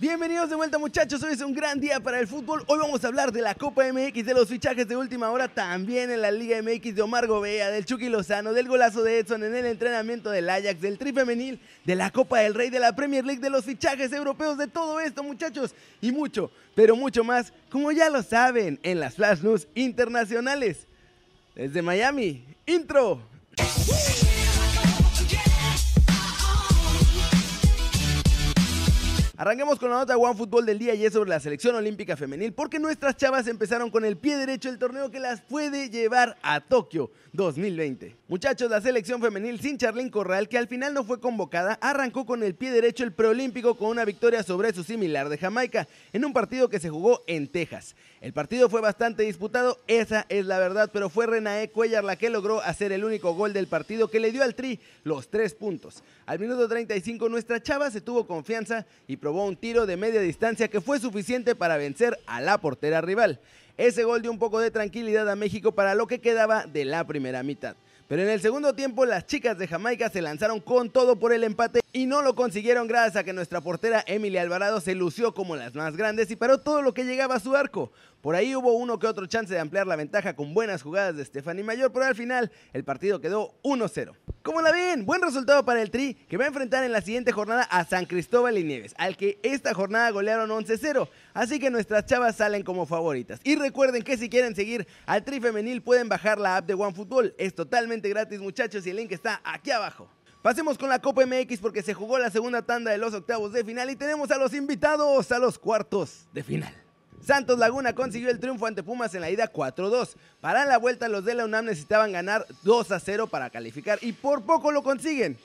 Bienvenidos de vuelta muchachos, hoy es un gran día para el fútbol. Hoy vamos a hablar de la Copa MX, de los fichajes de última hora, también en la Liga MX de Omar Gobea, del Chucky Lozano, del golazo de Edson en el entrenamiento del Ajax, del Tri Femenil, de la Copa del Rey, de la Premier League, de los fichajes europeos, de todo esto muchachos y mucho, pero mucho más, como ya lo saben, en las Flash News internacionales. Desde Miami, intro. Arranquemos con la nota One Fútbol del día y es sobre la selección olímpica femenil porque nuestras chavas empezaron con el pie derecho el torneo que las puede llevar a Tokio 2020. Muchachos, la selección femenil sin Charlyn Corral, que al final no fue convocada, arrancó con el pie derecho el preolímpico con una victoria sobre su similar de Jamaica en un partido que se jugó en Texas. El partido fue bastante disputado, esa es la verdad, pero fue Renae Cuellar la que logró hacer el único gol del partido que le dio al Tri los tres puntos. Al minuto 35 nuestra chava se tuvo confianza y probó un tiro de media distancia que fue suficiente para vencer a la portera rival. Ese gol dio un poco de tranquilidad a México para lo que quedaba de la primera mitad. Pero en el segundo tiempo las chicas de Jamaica se lanzaron con todo por el empate y no lo consiguieron gracias a que nuestra portera Emily Alvarado se lució como las más grandes y paró todo lo que llegaba a su arco. Por ahí hubo uno que otro chance de ampliar la ventaja con buenas jugadas de Stephanie Mayor, pero al final el partido quedó 1-0. ¿Cómo la ven? Buen resultado para el Tri, que va a enfrentar en la siguiente jornada a San Cristóbal y Nieves, al que esta jornada golearon 11-0. Así que nuestras chavas salen como favoritas. Y recuerden que si quieren seguir al Tri Femenil pueden bajar la app de OneFootball. Es totalmente gratis muchachos y el link está aquí abajo. Pasemos con la Copa MX porque se jugó la segunda tanda de los octavos de final y tenemos a los invitados a los cuartos de final. Santos Laguna consiguió el triunfo ante Pumas en la ida 4-2. Para la vuelta los de la UNAM necesitaban ganar 2-0 para calificar y por poco lo consiguen.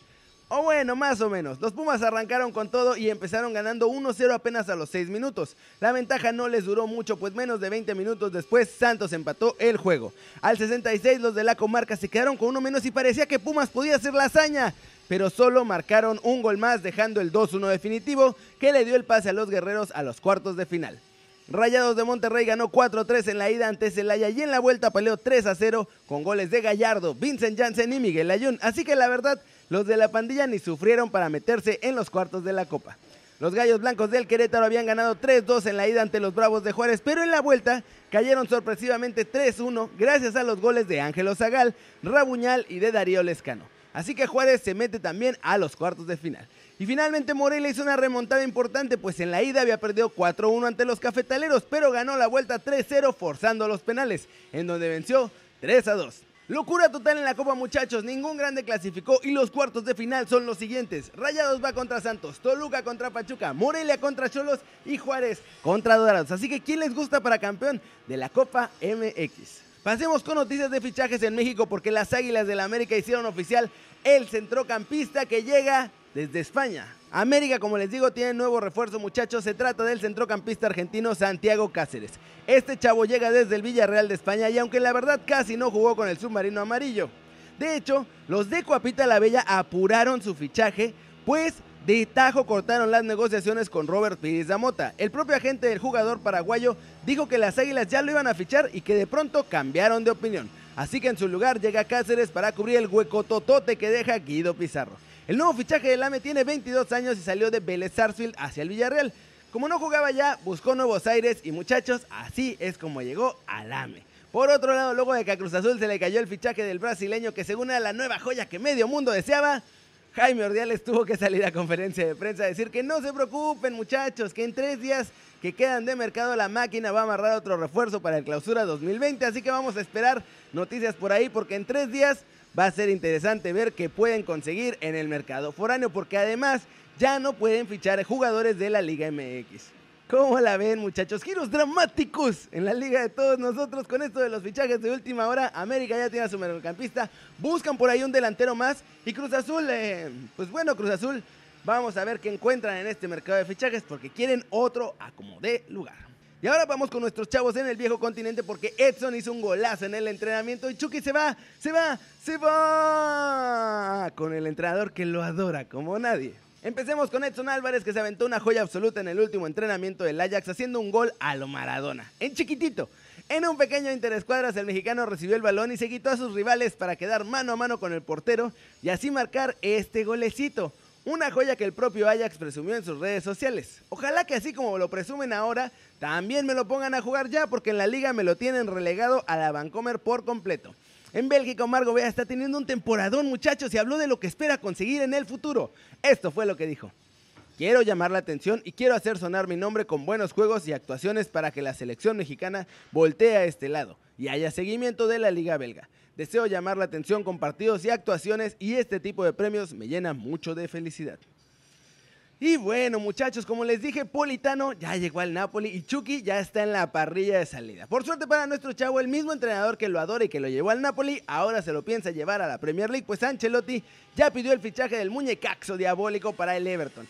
O bueno, más o menos. Los Pumas arrancaron con todo y empezaron ganando 1-0 apenas a los 6 minutos. La ventaja no les duró mucho, pues menos de 20 minutos después Santos empató el juego. Al 66 los de la comarca se quedaron con uno menos y parecía que Pumas podía hacer la hazaña. Pero solo marcaron un gol más dejando el 2-1 definitivo que le dio el pase a los guerreros a los cuartos de final. Rayados de Monterrey ganó 4-3 en la ida ante Celaya y en la vuelta peleó 3-0 con goles de Gallardo, Vincent Janssen y Miguel Ayun. Así que la verdad, los de la pandilla ni sufrieron para meterse en los cuartos de la Copa. Los Gallos Blancos del Querétaro habían ganado 3-2 en la ida ante los Bravos de Juárez, pero en la vuelta cayeron sorpresivamente 3-1 gracias a los goles de Ángelo Zagal, Rabuñal y de Darío Lescano. Así que Juárez se mete también a los cuartos de final. Y finalmente Morelia hizo una remontada importante, pues en la ida había perdido 4-1 ante los cafetaleros, pero ganó la vuelta 3-0 forzando los penales, en donde venció 3-2. Locura total en la Copa muchachos, ningún grande clasificó y los cuartos de final son los siguientes. Rayados va contra Santos, Toluca contra Pachuca, Morelia contra Cholos y Juárez contra Dorados. Así que ¿quién les gusta para campeón de la Copa MX? Pasemos con noticias de fichajes en México porque las Águilas del la América hicieron oficial el centrocampista que llega desde España. América, como les digo, tiene nuevo refuerzo, muchachos. Se trata del centrocampista argentino Santiago Cáceres. Este chavo llega desde el Villarreal de España y aunque la verdad casi no jugó con el submarino amarillo. De hecho, los de Coapita la Bella apuraron su fichaje, pues de tajo cortaron las negociaciones con Robert Pires Zamota. El propio agente del jugador paraguayo dijo que las Águilas ya lo iban a fichar y que de pronto cambiaron de opinión. Así que en su lugar llega Cáceres para cubrir el hueco totote que deja Guido Pizarro. El nuevo fichaje del AME tiene 22 años y salió de Vélez Sarsfield hacia el Villarreal. Como no jugaba ya, buscó nuevos aires y muchachos, así es como llegó al AME. Por otro lado, luego de que a Cruz Azul se le cayó el fichaje del brasileño que según era la nueva joya que medio mundo deseaba, Jaime Ordiales tuvo que salir a conferencia de prensa a decir que no se preocupen muchachos, que en tres días que quedan de mercado la máquina va a amarrar otro refuerzo para el clausura 2020, así que vamos a esperar noticias por ahí porque en tres días va a ser interesante ver qué pueden conseguir en el mercado foráneo, porque además ya no pueden fichar jugadores de la Liga MX. ¿Cómo la ven, muchachos? Giros dramáticos en la liga de todos nosotros con esto de los fichajes de última hora. América ya tiene a su mediocampista. Buscan por ahí un delantero más. Y Cruz Azul, eh, pues bueno, Cruz Azul, vamos a ver qué encuentran en este mercado de fichajes porque quieren otro acomodé lugar. Y ahora vamos con nuestros chavos en el viejo continente porque Edson hizo un golazo en el entrenamiento y Chucky se va, se va, se va con el entrenador que lo adora como nadie. Empecemos con Edson Álvarez que se aventó una joya absoluta en el último entrenamiento del Ajax haciendo un gol a lo Maradona, en chiquitito. En un pequeño interescuadras el mexicano recibió el balón y se quitó a sus rivales para quedar mano a mano con el portero y así marcar este golecito. Una joya que el propio Ajax presumió en sus redes sociales. Ojalá que así como lo presumen ahora, también me lo pongan a jugar ya, porque en la liga me lo tienen relegado a la Vancomer por completo. En Bélgica, Omar Gobea está teniendo un temporadón, muchachos, y habló de lo que espera conseguir en el futuro. Esto fue lo que dijo. Quiero llamar la atención y quiero hacer sonar mi nombre con buenos juegos y actuaciones para que la selección mexicana voltee a este lado y haya seguimiento de la liga belga. Deseo llamar la atención con partidos y actuaciones y este tipo de premios me llena mucho de felicidad. Y bueno, muchachos, como les dije, Politano ya llegó al Napoli y Chucky ya está en la parrilla de salida. Por suerte para nuestro chavo, el mismo entrenador que lo adora y que lo llevó al Napoli, ahora se lo piensa llevar a la Premier League, pues Ancelotti ya pidió el fichaje del muñecaxo diabólico para el Everton.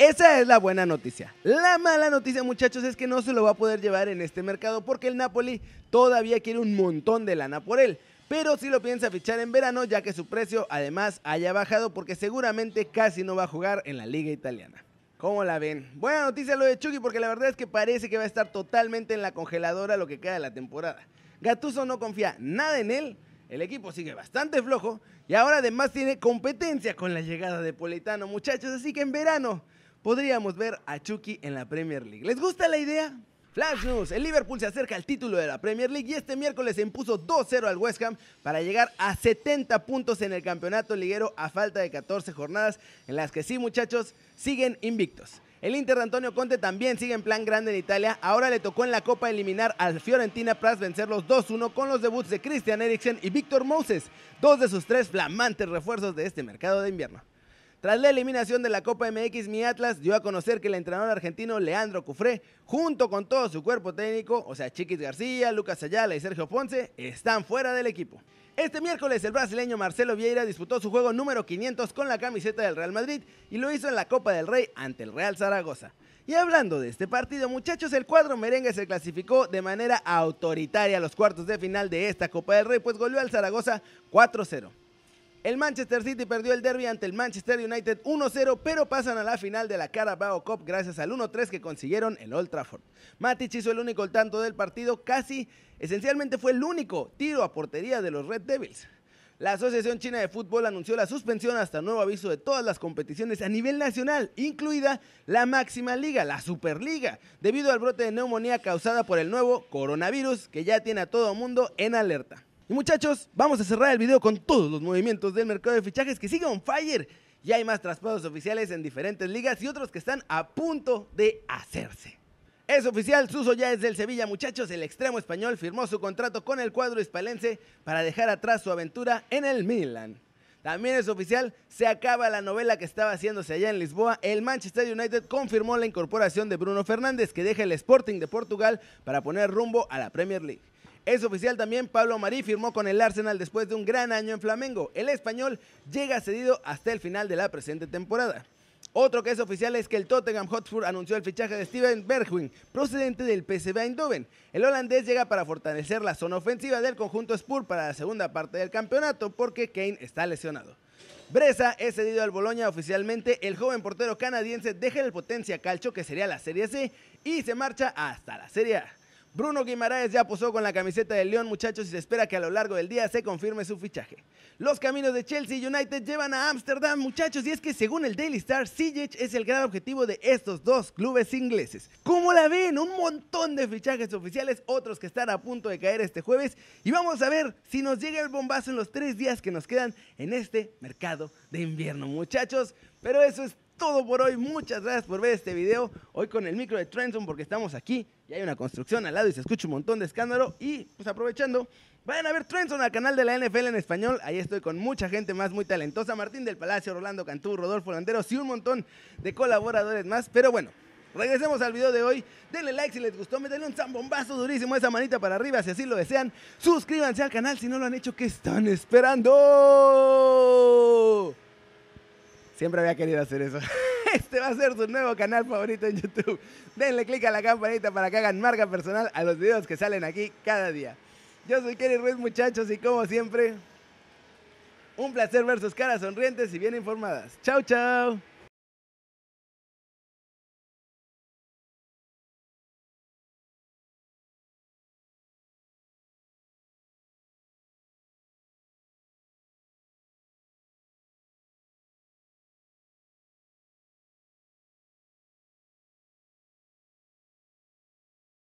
Esa es la buena noticia. La mala noticia, muchachos, es que no se lo va a poder llevar en este mercado porque el Napoli todavía quiere un montón de lana por él pero sí lo piensa fichar en verano ya que su precio además haya bajado porque seguramente casi no va a jugar en la liga italiana. ¿Cómo la ven? Buena noticia lo de Chucky porque la verdad es que parece que va a estar totalmente en la congeladora lo que queda de la temporada. Gatuso no confía nada en él, el equipo sigue bastante flojo y ahora además tiene competencia con la llegada de Politano, muchachos, así que en verano podríamos ver a Chucky en la Premier League. ¿Les gusta la idea? Flash News, el Liverpool se acerca al título de la Premier League y este miércoles se impuso 2-0 al West Ham para llegar a 70 puntos en el campeonato liguero a falta de 14 jornadas en las que sí muchachos siguen invictos. El Inter de Antonio Conte también sigue en plan grande en Italia. Ahora le tocó en la Copa eliminar al Fiorentina tras vencerlos 2-1 con los debuts de Christian Eriksen y Víctor Moses, dos de sus tres flamantes refuerzos de este mercado de invierno. Tras la eliminación de la Copa MX, mi Atlas dio a conocer que el entrenador argentino Leandro Cufré, junto con todo su cuerpo técnico, o sea, Chiquis García, Lucas Ayala y Sergio Ponce, están fuera del equipo. Este miércoles el brasileño Marcelo Vieira disputó su juego número 500 con la camiseta del Real Madrid y lo hizo en la Copa del Rey ante el Real Zaragoza. Y hablando de este partido, muchachos, el cuadro merengue se clasificó de manera autoritaria a los cuartos de final de esta Copa del Rey, pues goleó al Zaragoza 4-0. El Manchester City perdió el derby ante el Manchester United 1-0, pero pasan a la final de la Carabao Cup gracias al 1-3 que consiguieron en Old Trafford. Matic hizo el único tanto del partido, casi esencialmente fue el único tiro a portería de los Red Devils. La Asociación China de Fútbol anunció la suspensión hasta nuevo aviso de todas las competiciones a nivel nacional, incluida la máxima liga, la Superliga, debido al brote de neumonía causada por el nuevo coronavirus que ya tiene a todo mundo en alerta. Y muchachos, vamos a cerrar el video con todos los movimientos del mercado de fichajes que sigue on fire. Ya hay más traspasos oficiales en diferentes ligas y otros que están a punto de hacerse. Es oficial, Suso ya es del Sevilla, muchachos. El extremo español firmó su contrato con el cuadro hispalense para dejar atrás su aventura en el Milan. También es oficial, se acaba la novela que estaba haciéndose allá en Lisboa. El Manchester United confirmó la incorporación de Bruno Fernández, que deja el Sporting de Portugal para poner rumbo a la Premier League. Es oficial también, Pablo Marí firmó con el Arsenal después de un gran año en Flamengo. El español llega cedido hasta el final de la presente temporada. Otro que es oficial es que el Tottenham Hotspur anunció el fichaje de Steven Bergwijn, procedente del PSV Eindhoven. El holandés llega para fortalecer la zona ofensiva del conjunto Spur para la segunda parte del campeonato porque Kane está lesionado. Bresa es cedido al Boloña oficialmente. El joven portero canadiense deja el Potencia Calcio, que sería la Serie C, y se marcha hasta la Serie A. Bruno Guimaraes ya posó con la camiseta del León, muchachos, y se espera que a lo largo del día se confirme su fichaje. Los caminos de Chelsea United llevan a Ámsterdam, muchachos, y es que según el Daily Star, Sijic es el gran objetivo de estos dos clubes ingleses. ¿Cómo la ven? Un montón de fichajes oficiales, otros que están a punto de caer este jueves, y vamos a ver si nos llega el bombazo en los tres días que nos quedan en este mercado de invierno, muchachos. Pero eso es todo por hoy. Muchas gracias por ver este video. Hoy con el micro de Trenton porque estamos aquí y hay una construcción al lado y se escucha un montón de escándalo. Y pues aprovechando, vayan a ver Trenton al canal de la NFL en español. Ahí estoy con mucha gente más muy talentosa. Martín del Palacio, Rolando Cantú, Rodolfo Landeros y un montón de colaboradores más. Pero bueno. Regresemos al video de hoy. Denle like si les gustó, metenle un zambombazo durísimo esa manita para arriba si así lo desean. Suscríbanse al canal si no lo han hecho. ¿Qué están esperando? Siempre había querido hacer eso. Este va a ser su nuevo canal favorito en YouTube. Denle click a la campanita para que hagan marca personal a los videos que salen aquí cada día. Yo soy Kerry Ruiz, muchachos, y como siempre, un placer ver sus caras sonrientes y bien informadas. Chau, chau.